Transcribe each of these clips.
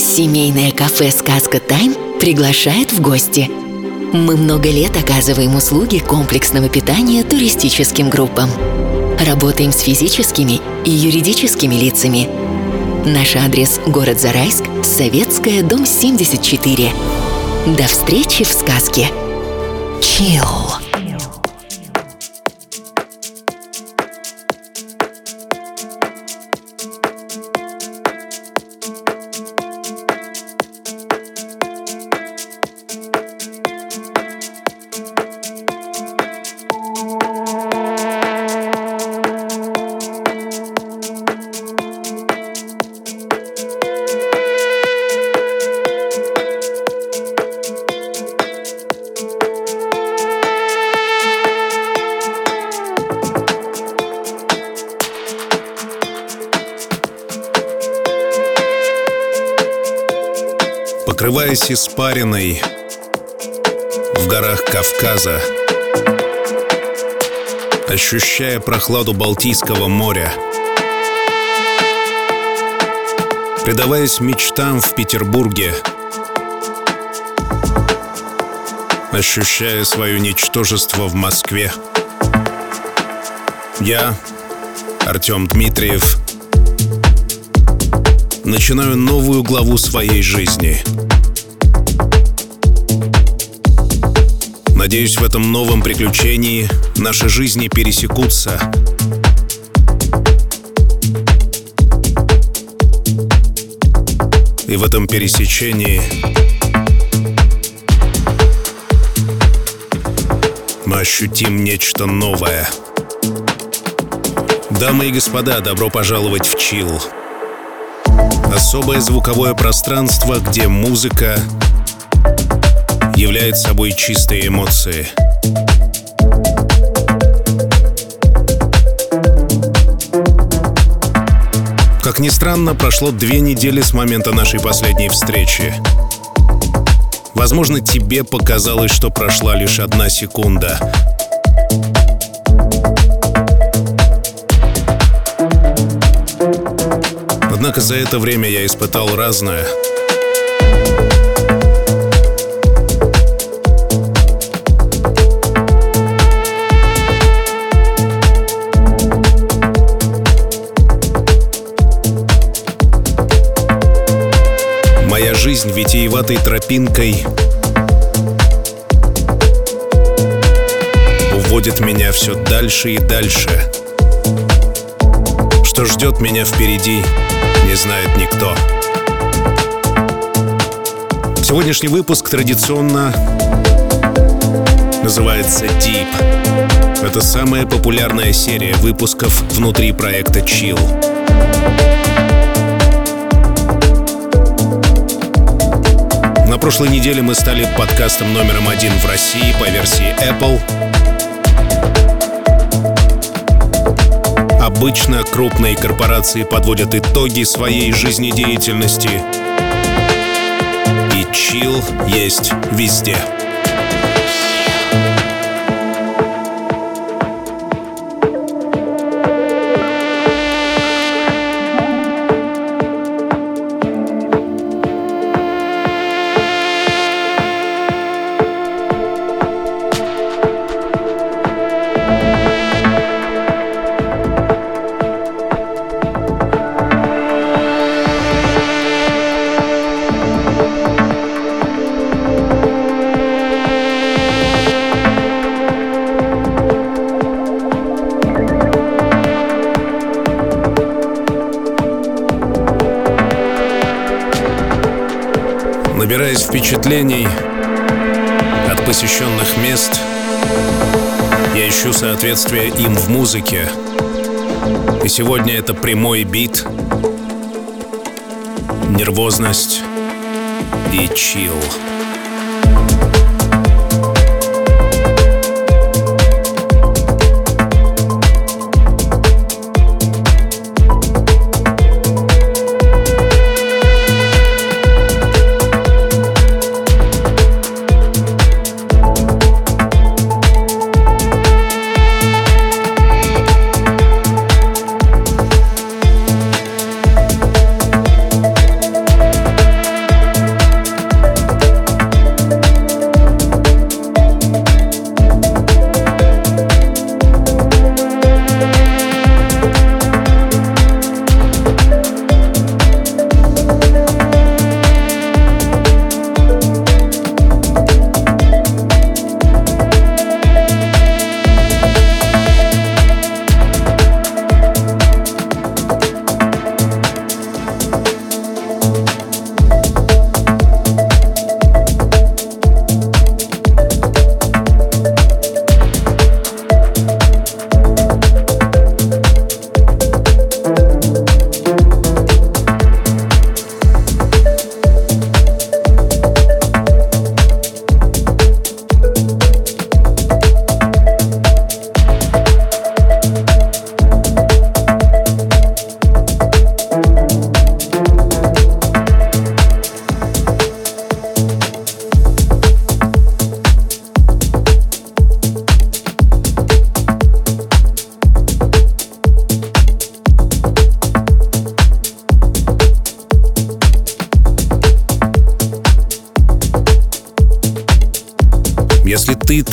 Семейное кафе «Сказка Тайм» приглашает в гости. Мы много лет оказываем услуги комплексного питания туристическим группам. Работаем с физическими и юридическими лицами. Наш адрес – город Зарайск, Советская, дом 74. До встречи в сказке. Chill. Покрываясь испариной в горах Кавказа, ощущая прохладу Балтийского моря, предаваясь мечтам в Петербурге, ощущая свое ничтожество в Москве. Я, Артем Дмитриев, начинаю новую главу своей жизни — Надеюсь, в этом новом приключении наши жизни пересекутся. И в этом пересечении мы ощутим нечто новое. Дамы и господа, добро пожаловать в Чил. Особое звуковое пространство, где музыка является собой чистые эмоции. Как ни странно, прошло две недели с момента нашей последней встречи. Возможно, тебе показалось, что прошла лишь одна секунда. Однако за это время я испытал разное — витиеватой тропинкой уводит меня все дальше и дальше. Что ждет меня впереди, не знает никто. Сегодняшний выпуск традиционно называется Deep. Это самая популярная серия выпусков внутри проекта Chill. Прошлой неделе мы стали подкастом номером один в России по версии Apple. Обычно крупные корпорации подводят итоги своей жизнедеятельности. И чил есть везде. Впечатлений от посещенных мест. Я ищу соответствие им в музыке. И сегодня это прямой бит, нервозность и чил.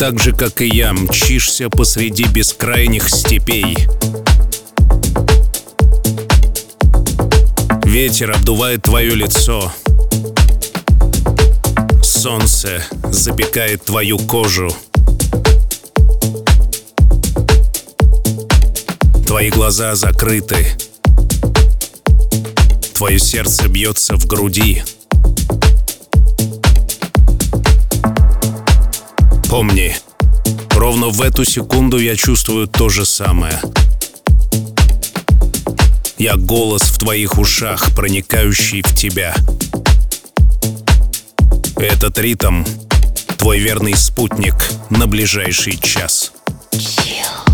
Так же, как и я, мчишься посреди бескрайних степей, Ветер обдувает твое лицо. Солнце запекает твою кожу. Твои глаза закрыты. Твое сердце бьется в груди. Помни, ровно в эту секунду я чувствую то же самое. Я голос в твоих ушах, проникающий в тебя. Этот ритм — твой верный спутник на ближайший час. что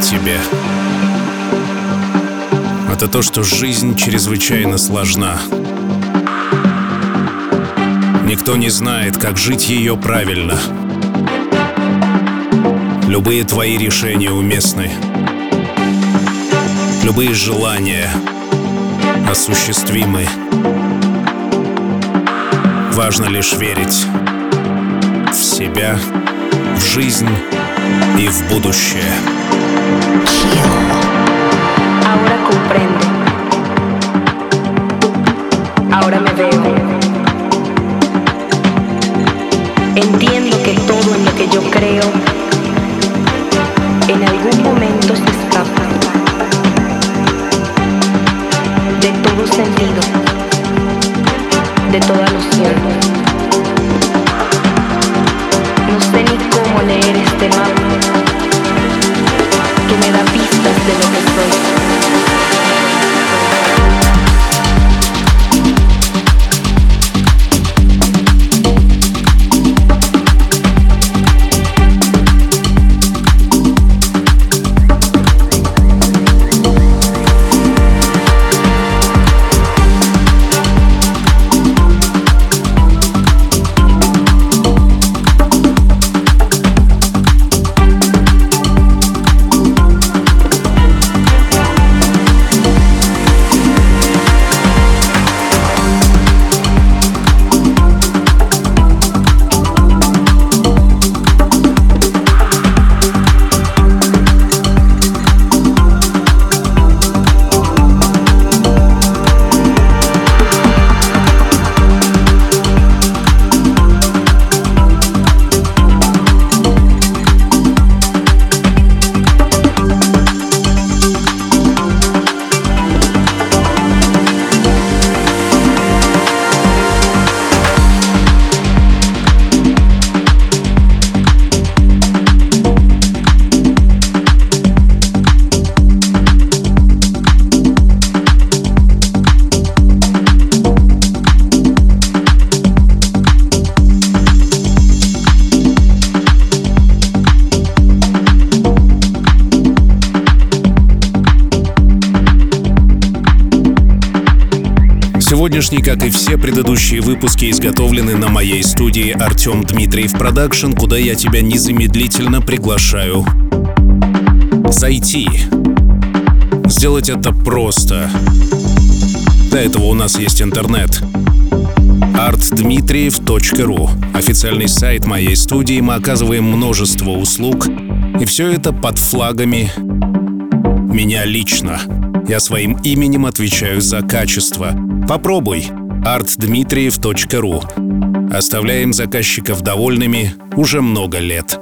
тебе, это то, что жизнь чрезвычайно сложна. Никто не знает, как жить ее правильно. Любые твои решения уместны. Любые желания осуществимы. Важно лишь верить в себя, в жизнь и в будущее. Ahora comprendo. Ahora me veo. Entiendo que todo en lo que yo creo en algún momento se escapa de todo sentido, de toda noción. No sé ni cómo leer este mapa как и все предыдущие выпуски, изготовлены на моей студии Артем Дмитриев Production, куда я тебя незамедлительно приглашаю зайти. Сделать это просто. Для этого у нас есть интернет. artdmitriev.ru Официальный сайт моей студии. Мы оказываем множество услуг. И все это под флагами меня лично. Я своим именем отвечаю за качество. Попробуй artdmitriev.ru Оставляем заказчиков довольными уже много лет.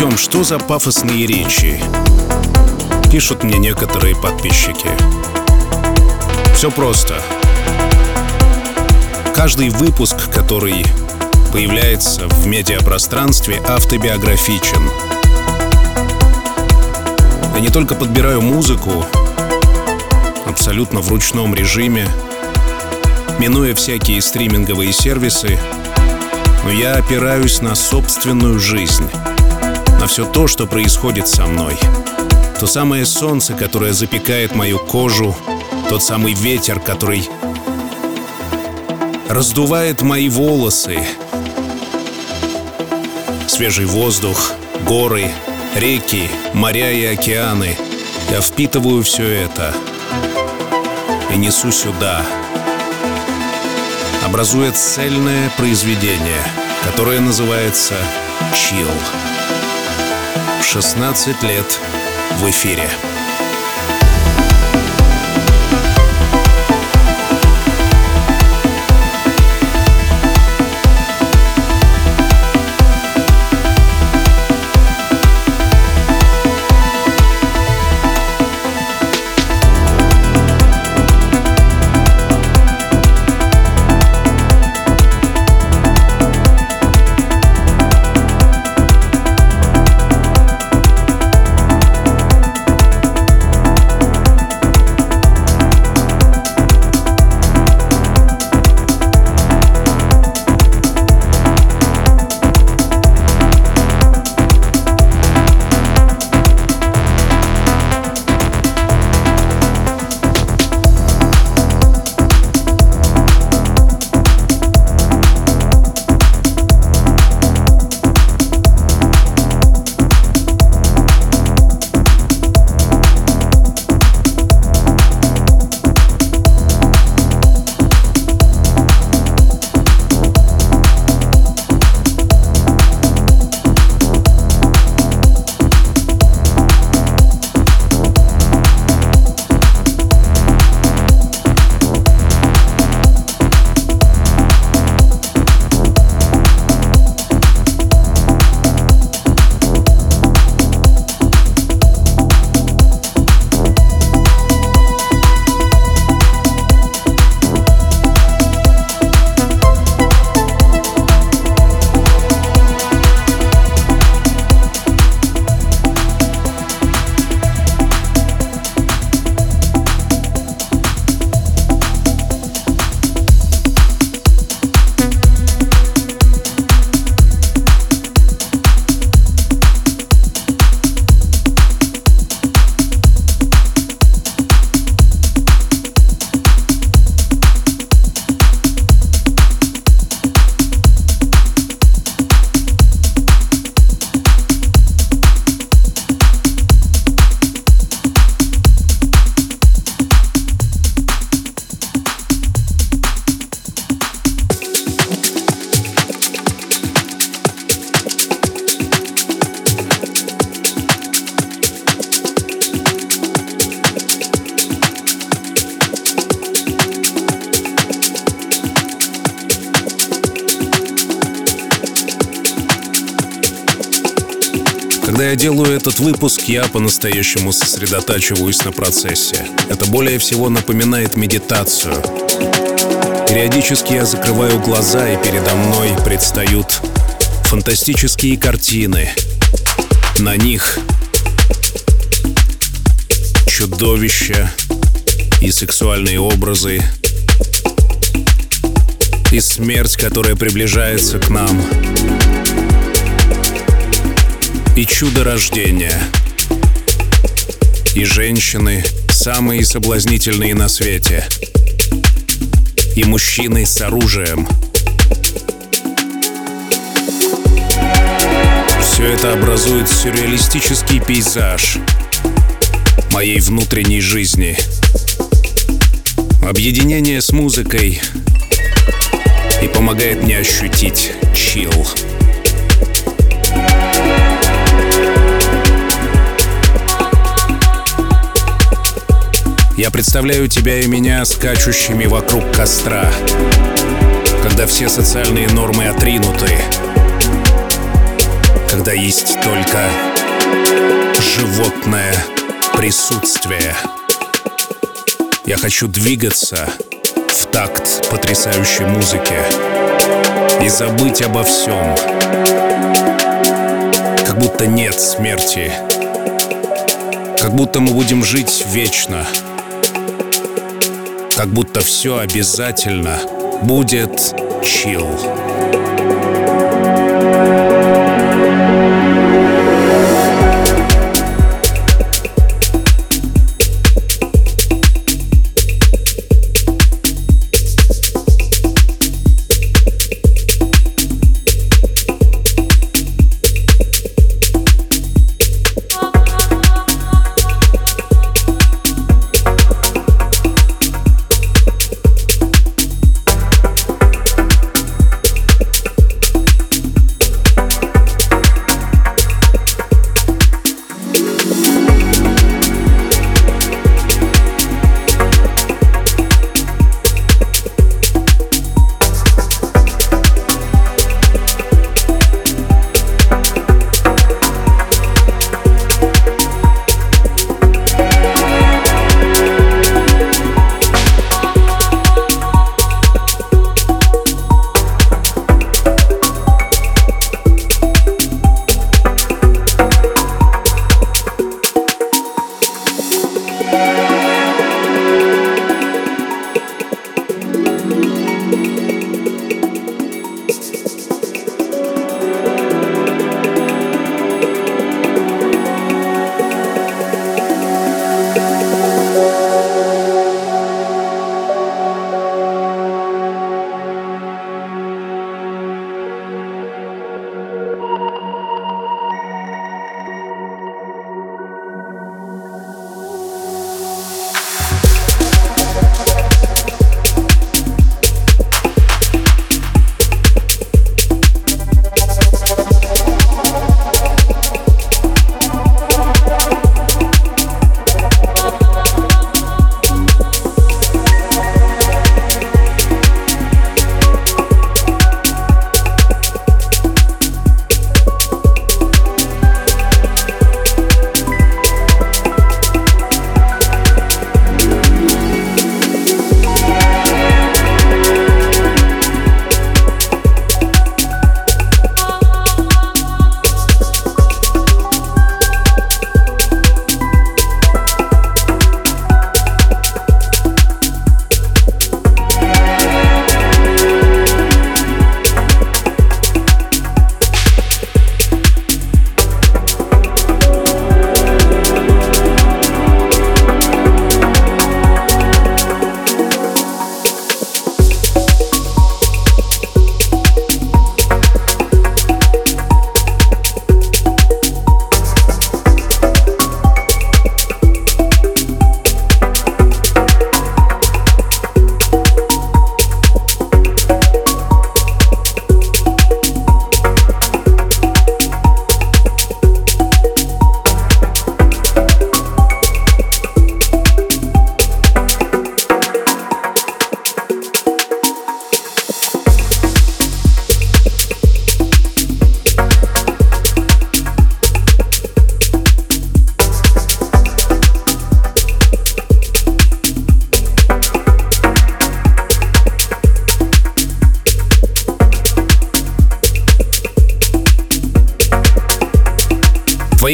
Артем, что за пафосные речи? Пишут мне некоторые подписчики. Все просто. Каждый выпуск, который появляется в медиапространстве, автобиографичен. Я не только подбираю музыку абсолютно в ручном режиме, минуя всякие стриминговые сервисы, но я опираюсь на собственную жизнь, на все то, что происходит со мной. То самое солнце, которое запекает мою кожу, тот самый ветер, который раздувает мои волосы, свежий воздух, горы, реки, моря и океаны. Я впитываю все это и несу сюда, образуя цельное произведение, которое называется «Чил». 16 лет в эфире. Я по-настоящему сосредотачиваюсь на процессе. Это более всего напоминает медитацию. Периодически я закрываю глаза, и передо мной предстают фантастические картины. На них чудовища и сексуальные образы, и смерть, которая приближается к нам — и чудо рождения. И женщины самые соблазнительные на свете. И мужчины с оружием. Все это образует сюрреалистический пейзаж моей внутренней жизни. Объединение с музыкой и помогает мне ощутить чил. Я представляю тебя и меня скачущими вокруг костра, когда все социальные нормы отринуты. когда есть только животное присутствие. Я хочу двигаться в такт потрясающей музыки и забыть обо всем. Как будто нет смерти. Как будто мы будем жить вечно. Как будто все обязательно будет чил.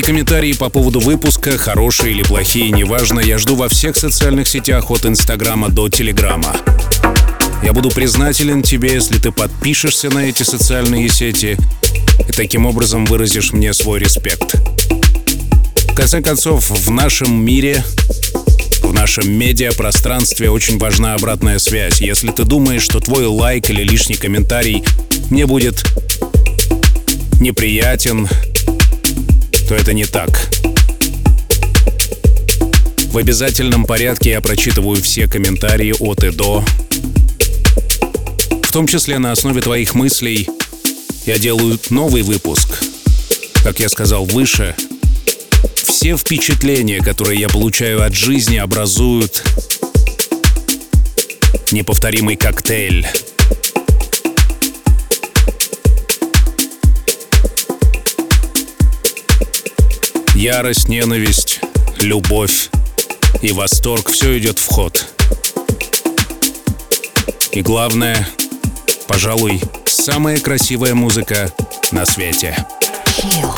Комментарии по поводу выпуска, хорошие или плохие, неважно, я жду во всех социальных сетях от Инстаграма до Телеграма. Я буду признателен тебе, если ты подпишешься на эти социальные сети и таким образом выразишь мне свой респект. В конце концов, в нашем мире, в нашем медиапространстве очень важна обратная связь. Если ты думаешь, что твой лайк или лишний комментарий мне будет неприятен, то это не так. В обязательном порядке я прочитываю все комментарии от и до. В том числе на основе твоих мыслей я делаю новый выпуск. Как я сказал выше, все впечатления, которые я получаю от жизни, образуют неповторимый коктейль Ярость, ненависть, любовь и восторг — все идет в ход. И главное, пожалуй, самая красивая музыка на свете. Chill.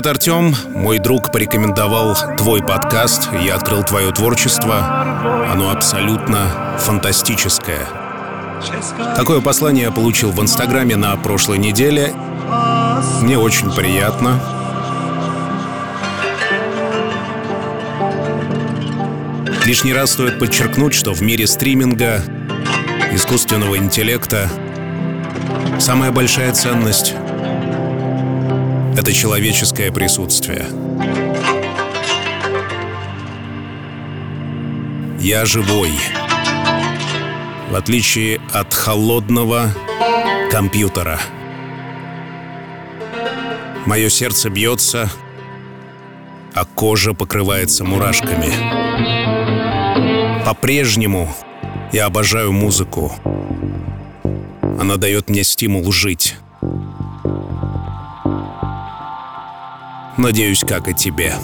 Привет, Артем. Мой друг порекомендовал твой подкаст. Я открыл твое творчество. Оно абсолютно фантастическое. Такое послание я получил в Инстаграме на прошлой неделе. Мне очень приятно. Лишний раз стоит подчеркнуть, что в мире стриминга, искусственного интеллекта, самая большая ценность это человеческое присутствие. Я живой. В отличие от холодного компьютера. Мое сердце бьется, а кожа покрывается мурашками. По-прежнему я обожаю музыку. Она дает мне стимул жить. Надеюсь, как и тебе.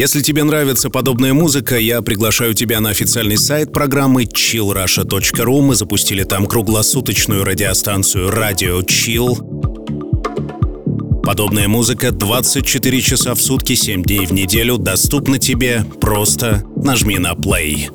Если тебе нравится подобная музыка, я приглашаю тебя на официальный сайт программы chillrusha.ru. Мы запустили там круглосуточную радиостанцию Radio Chill. Подобная музыка 24 часа в сутки, 7 дней в неделю доступна тебе. Просто нажми на play.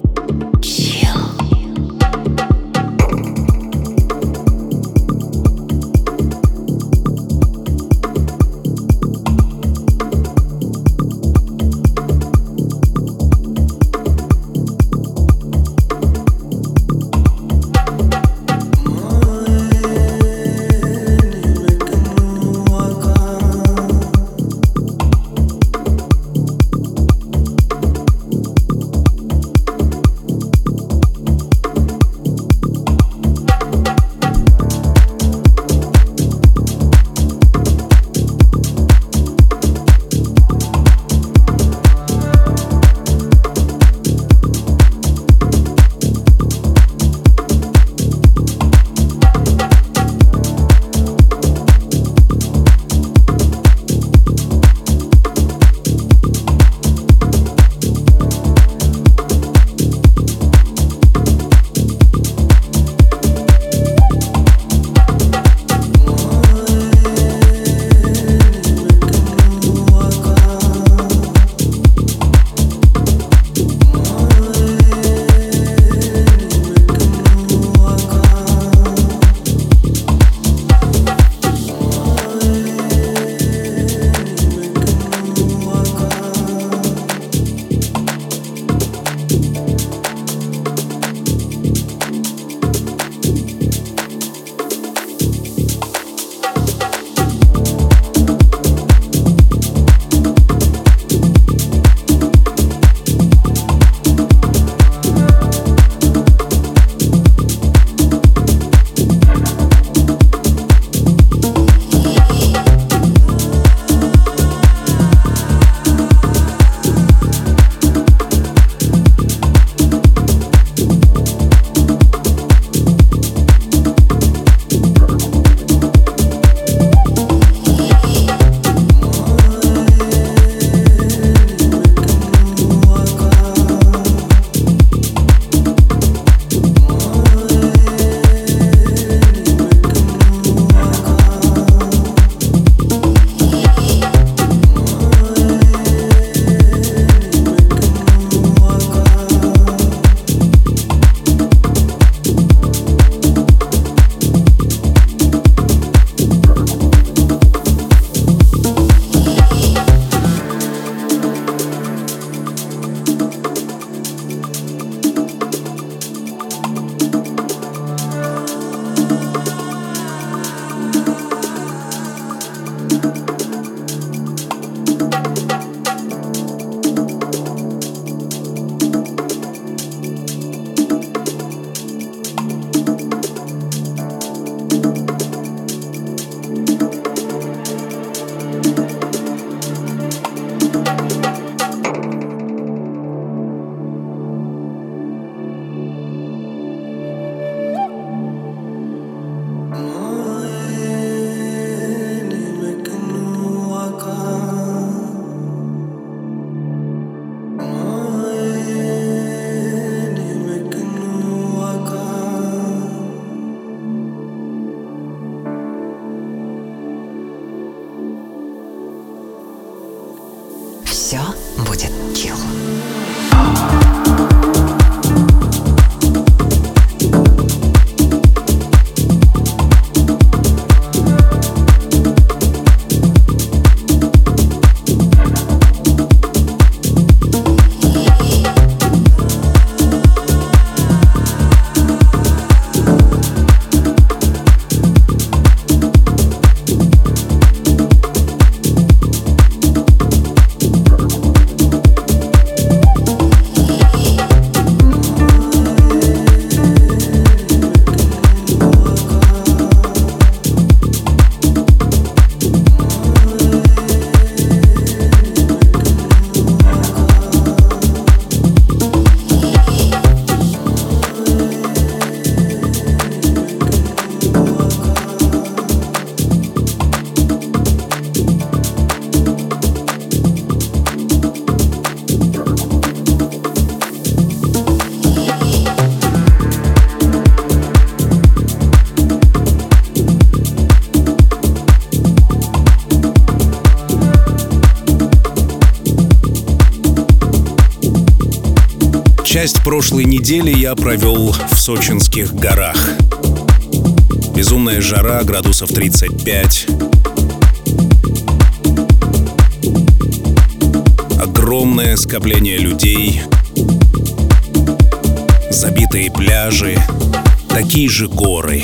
Часть прошлой недели я провел в сочинских горах. Безумная жара, градусов 35. Огромное скопление людей. Забитые пляжи. Такие же горы.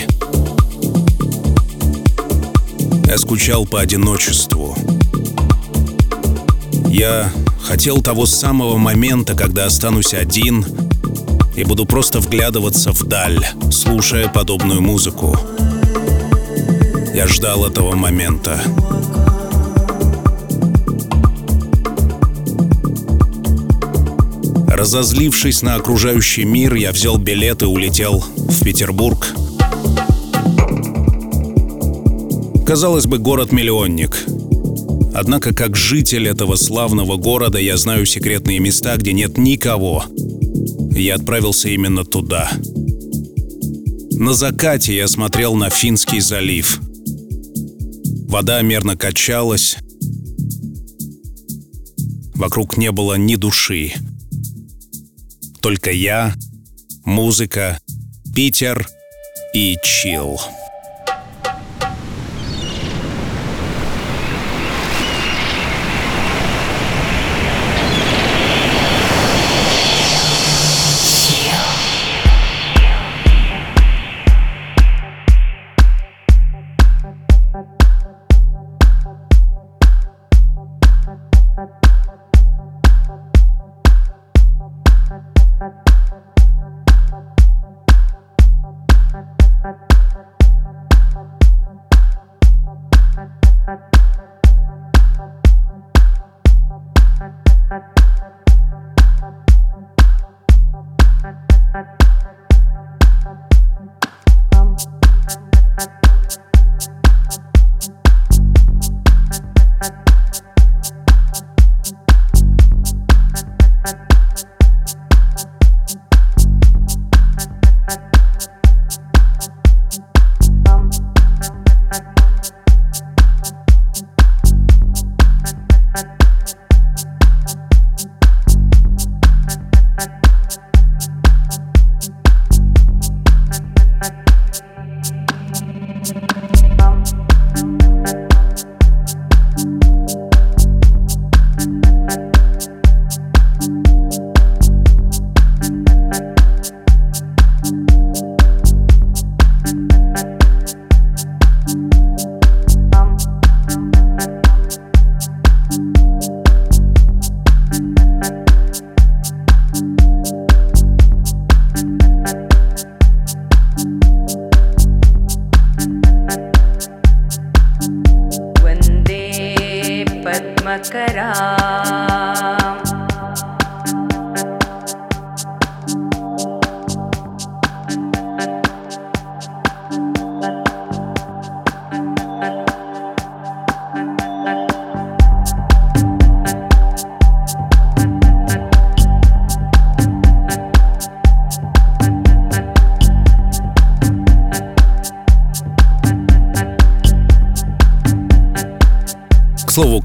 Я скучал по одиночеству. Я хотел того самого момента, когда останусь один и буду просто вглядываться вдаль, слушая подобную музыку. Я ждал этого момента. Разозлившись на окружающий мир, я взял билет и улетел в Петербург. Казалось бы, город-миллионник. Однако, как житель этого славного города, я знаю секретные места, где нет никого. Я отправился именно туда. На закате я смотрел на Финский залив. Вода мерно качалась. Вокруг не было ни души. Только я, музыка, Питер и чил.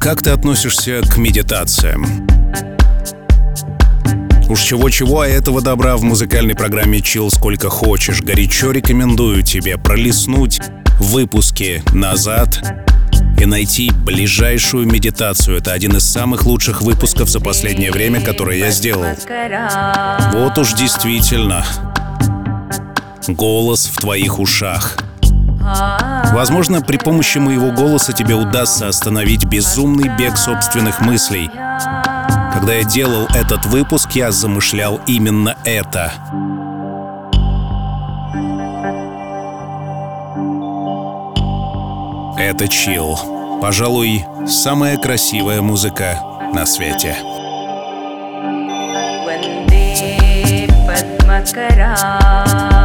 Как ты относишься к медитациям? Уж чего-чего, а этого добра в музыкальной программе «Чил» сколько хочешь. Горячо рекомендую тебе пролистнуть выпуски назад и найти ближайшую медитацию. Это один из самых лучших выпусков за последнее время, который я сделал. Вот уж действительно. Голос в твоих ушах. Возможно, при помощи моего голоса тебе удастся остановить безумный бег собственных мыслей. Когда я делал этот выпуск, я замышлял именно это. Это чил. Пожалуй, самая красивая музыка на свете. Ванде Падмакара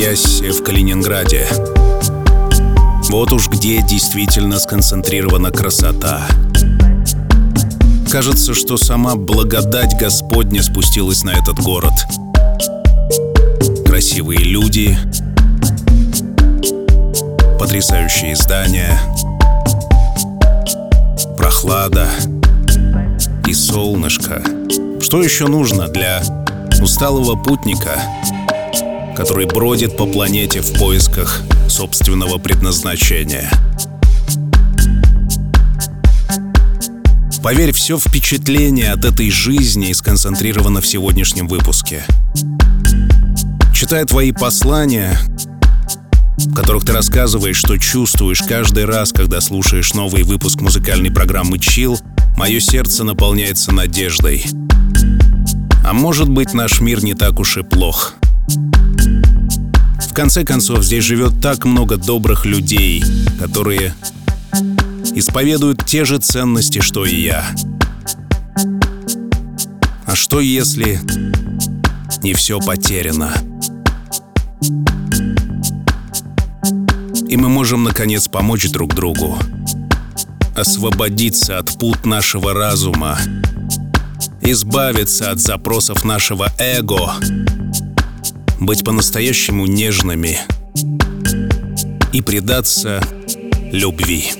находясь в Калининграде. Вот уж где действительно сконцентрирована красота. Кажется, что сама благодать Господня спустилась на этот город. Красивые люди, потрясающие здания, прохлада и солнышко. Что еще нужно для усталого путника, который бродит по планете в поисках собственного предназначения? Поверь, все впечатление от этой жизни сконцентрировано в сегодняшнем выпуске. Читая твои послания, в которых ты рассказываешь, что чувствуешь каждый раз, когда слушаешь новый выпуск музыкальной программы «Чил», мое сердце наполняется надеждой. А может быть, наш мир не так уж и плох. В конце концов, здесь живет так много добрых людей, которые исповедуют те же ценности, что и я. А что если не все потеряно? И мы можем, наконец, помочь друг другу. Освободиться от пут нашего разума. Избавиться от запросов нашего эго. Быть по-настоящему нежными. И предаться любви.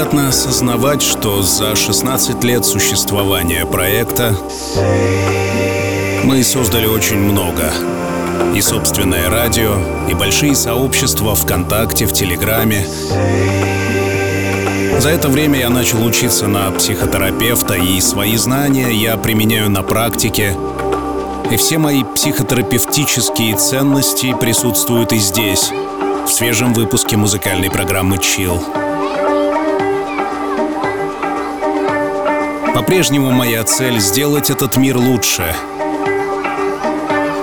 Приятно осознавать, что за 16 лет существования проекта мы создали очень много. И собственное радио, и большие сообщества ВКонтакте, в Телеграме. За это время я начал учиться на психотерапевта, и свои знания я применяю на практике. И все мои психотерапевтические ценности присутствуют и здесь, в свежем выпуске музыкальной программы «Chill». По-прежнему моя цель — сделать этот мир лучше.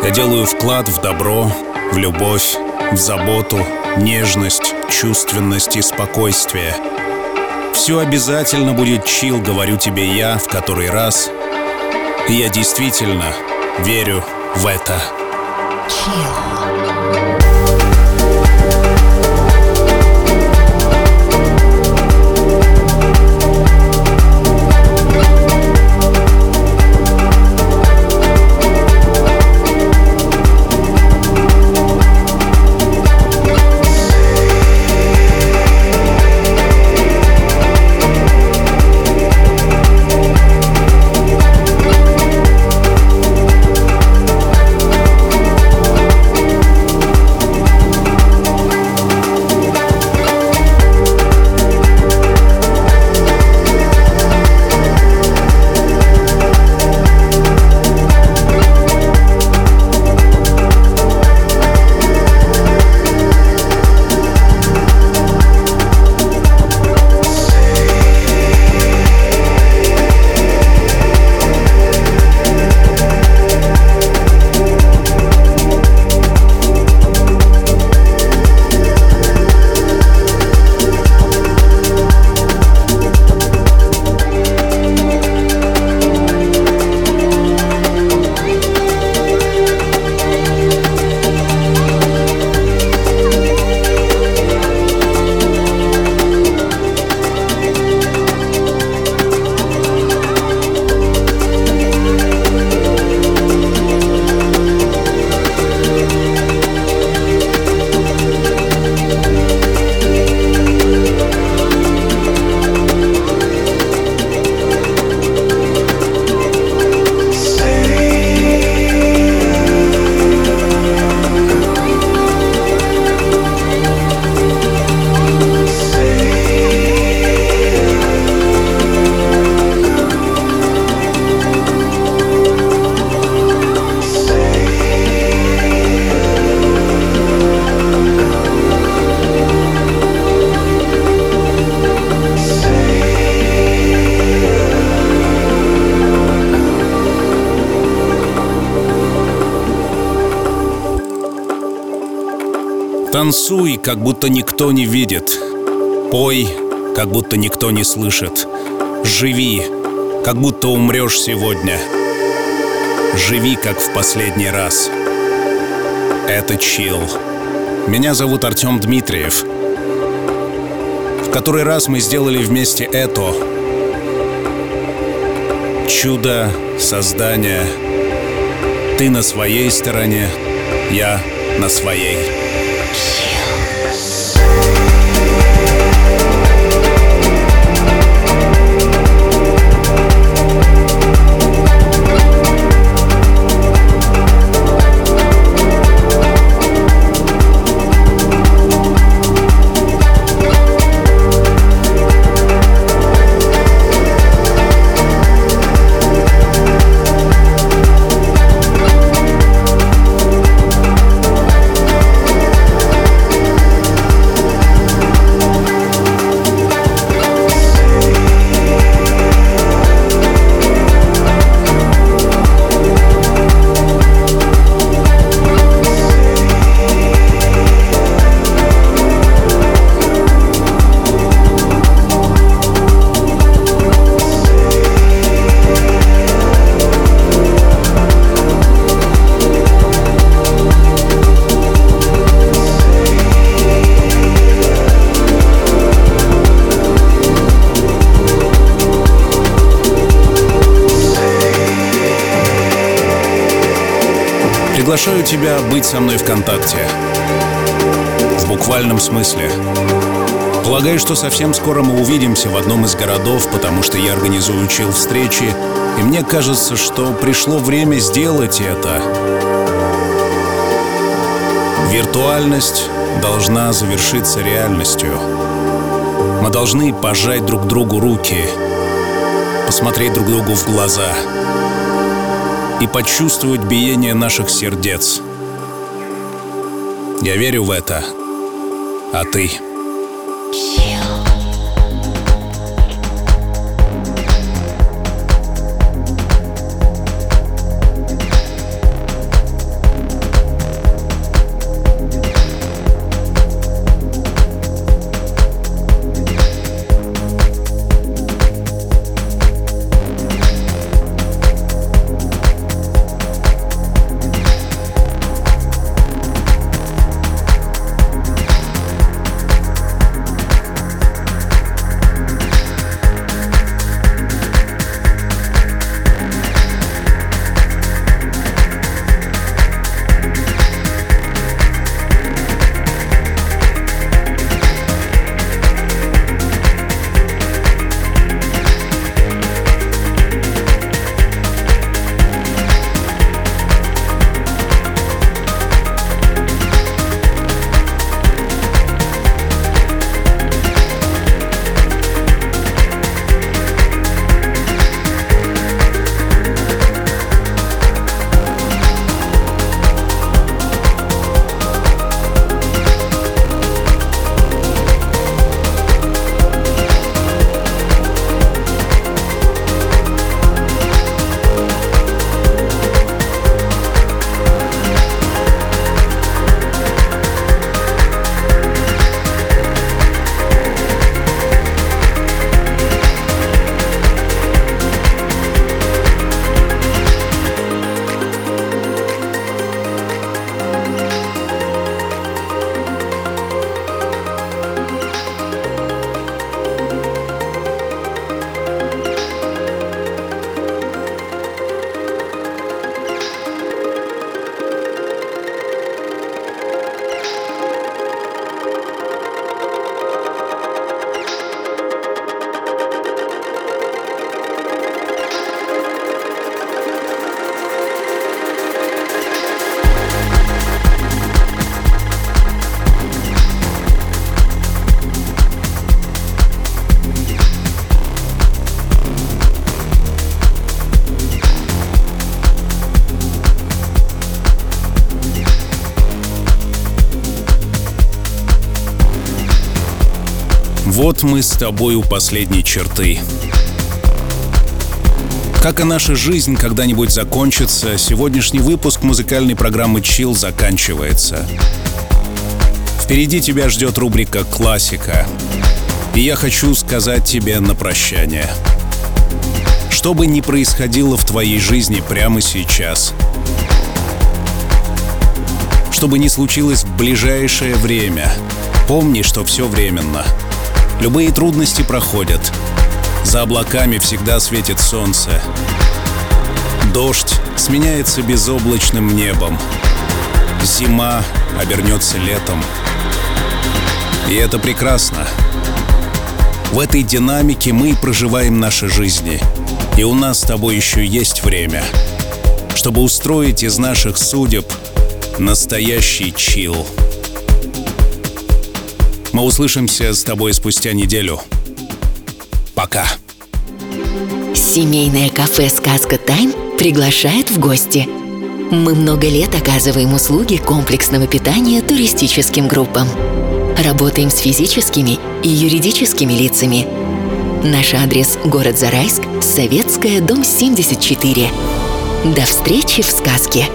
Я делаю вклад в добро, в любовь, в заботу, нежность, чувственность и спокойствие. Все обязательно будет чил, говорю тебе я в который раз. И я действительно верю в это. Chill. Танцуй, как будто никто не видит. Пой, как будто никто не слышит. Живи, как будто умрешь сегодня. Живи, как в последний раз. Это чил. Меня зовут Артем Дмитриев. В который раз мы сделали вместе это. Чудо создания. Ты на своей стороне, я на своей. Приглашаю тебя быть со мной в контакте. В буквальном смысле. Полагаю, что совсем скоро мы увидимся в одном из городов, потому что я организую чил встречи, и мне кажется, что пришло время сделать это. Виртуальность должна завершиться реальностью. Мы должны пожать друг другу руки, посмотреть друг другу в глаза — и почувствовать биение наших сердец. Я верю в это. А ты? Вот мы с тобой у последней черты. Как и наша жизнь когда-нибудь закончится, сегодняшний выпуск музыкальной программы Chill заканчивается. Впереди тебя ждет рубрика «Классика». И я хочу сказать тебе на прощание. Что бы ни происходило в твоей жизни прямо сейчас, что бы ни случилось в ближайшее время, помни, что все временно. Любые трудности проходят. За облаками всегда светит солнце. Дождь сменяется безоблачным небом. Зима обернется летом. И это прекрасно. В этой динамике мы проживаем наши жизни. И у нас с тобой еще есть время, чтобы устроить из наших судеб настоящий чил. Мы услышимся с тобой спустя неделю. Пока. Семейное кафе «Сказка Тайм» приглашает в гости. Мы много лет оказываем услуги комплексного питания туристическим группам. Работаем с физическими и юридическими лицами. Наш адрес – город Зарайск, Советская, дом 74. До встречи в сказке!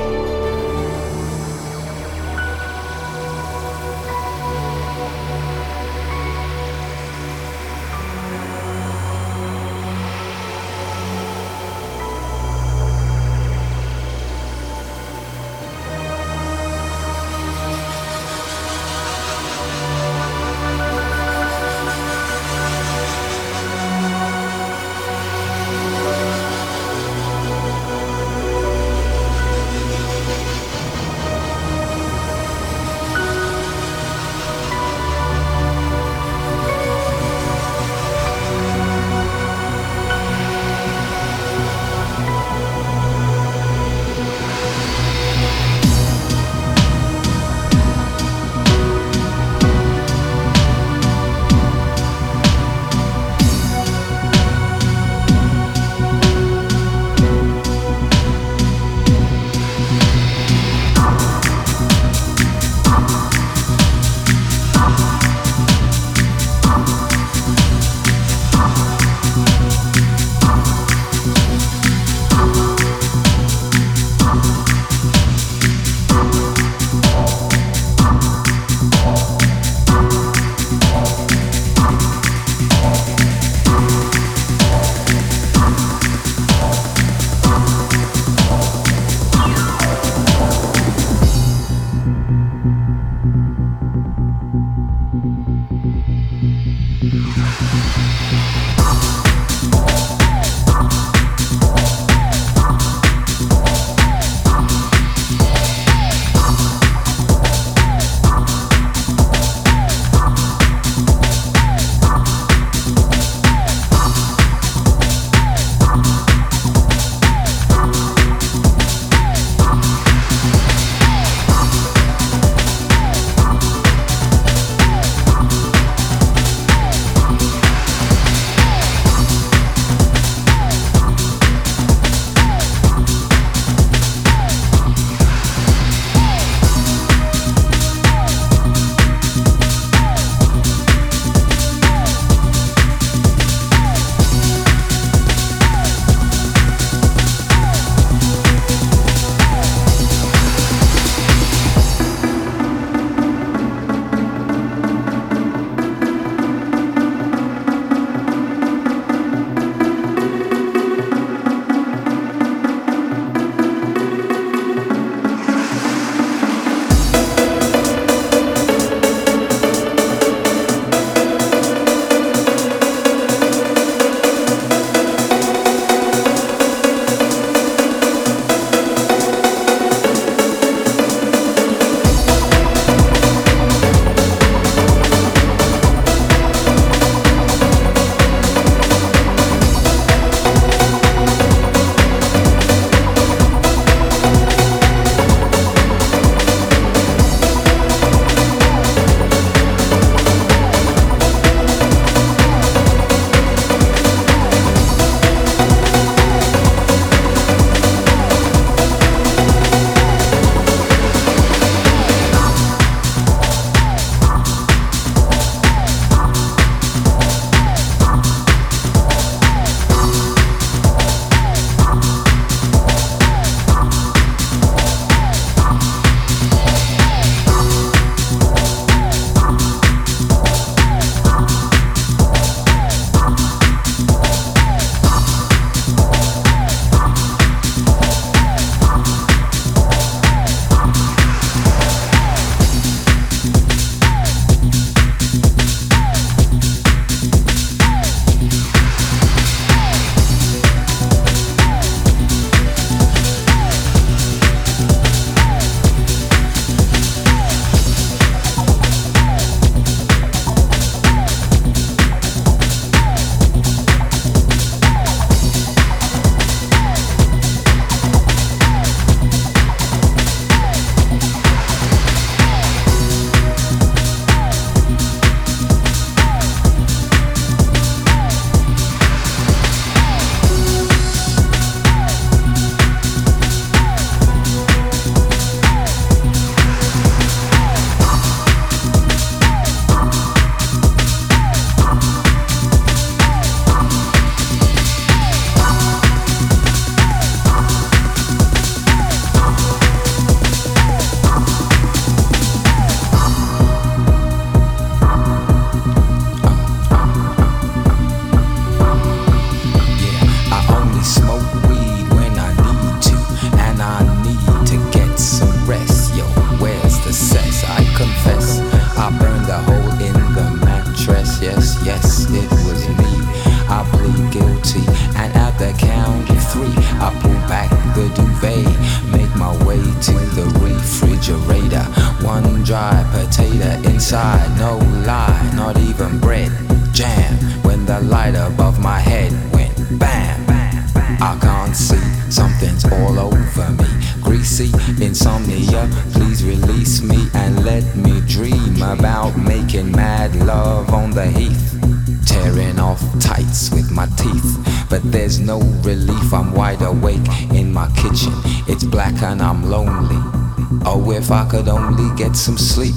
Could only get some sleep.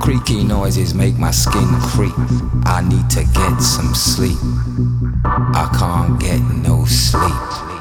Creaky noises make my skin creep. I need to get some sleep. I can't get no sleep.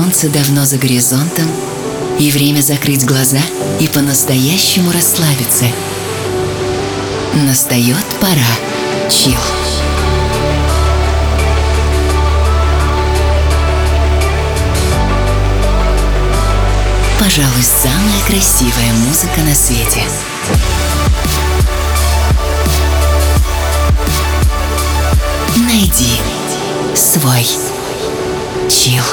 солнце давно за горизонтом, и время закрыть глаза и по-настоящему расслабиться. Настает пора. Чил. Пожалуй, самая красивая музыка на свете. Найди свой чил.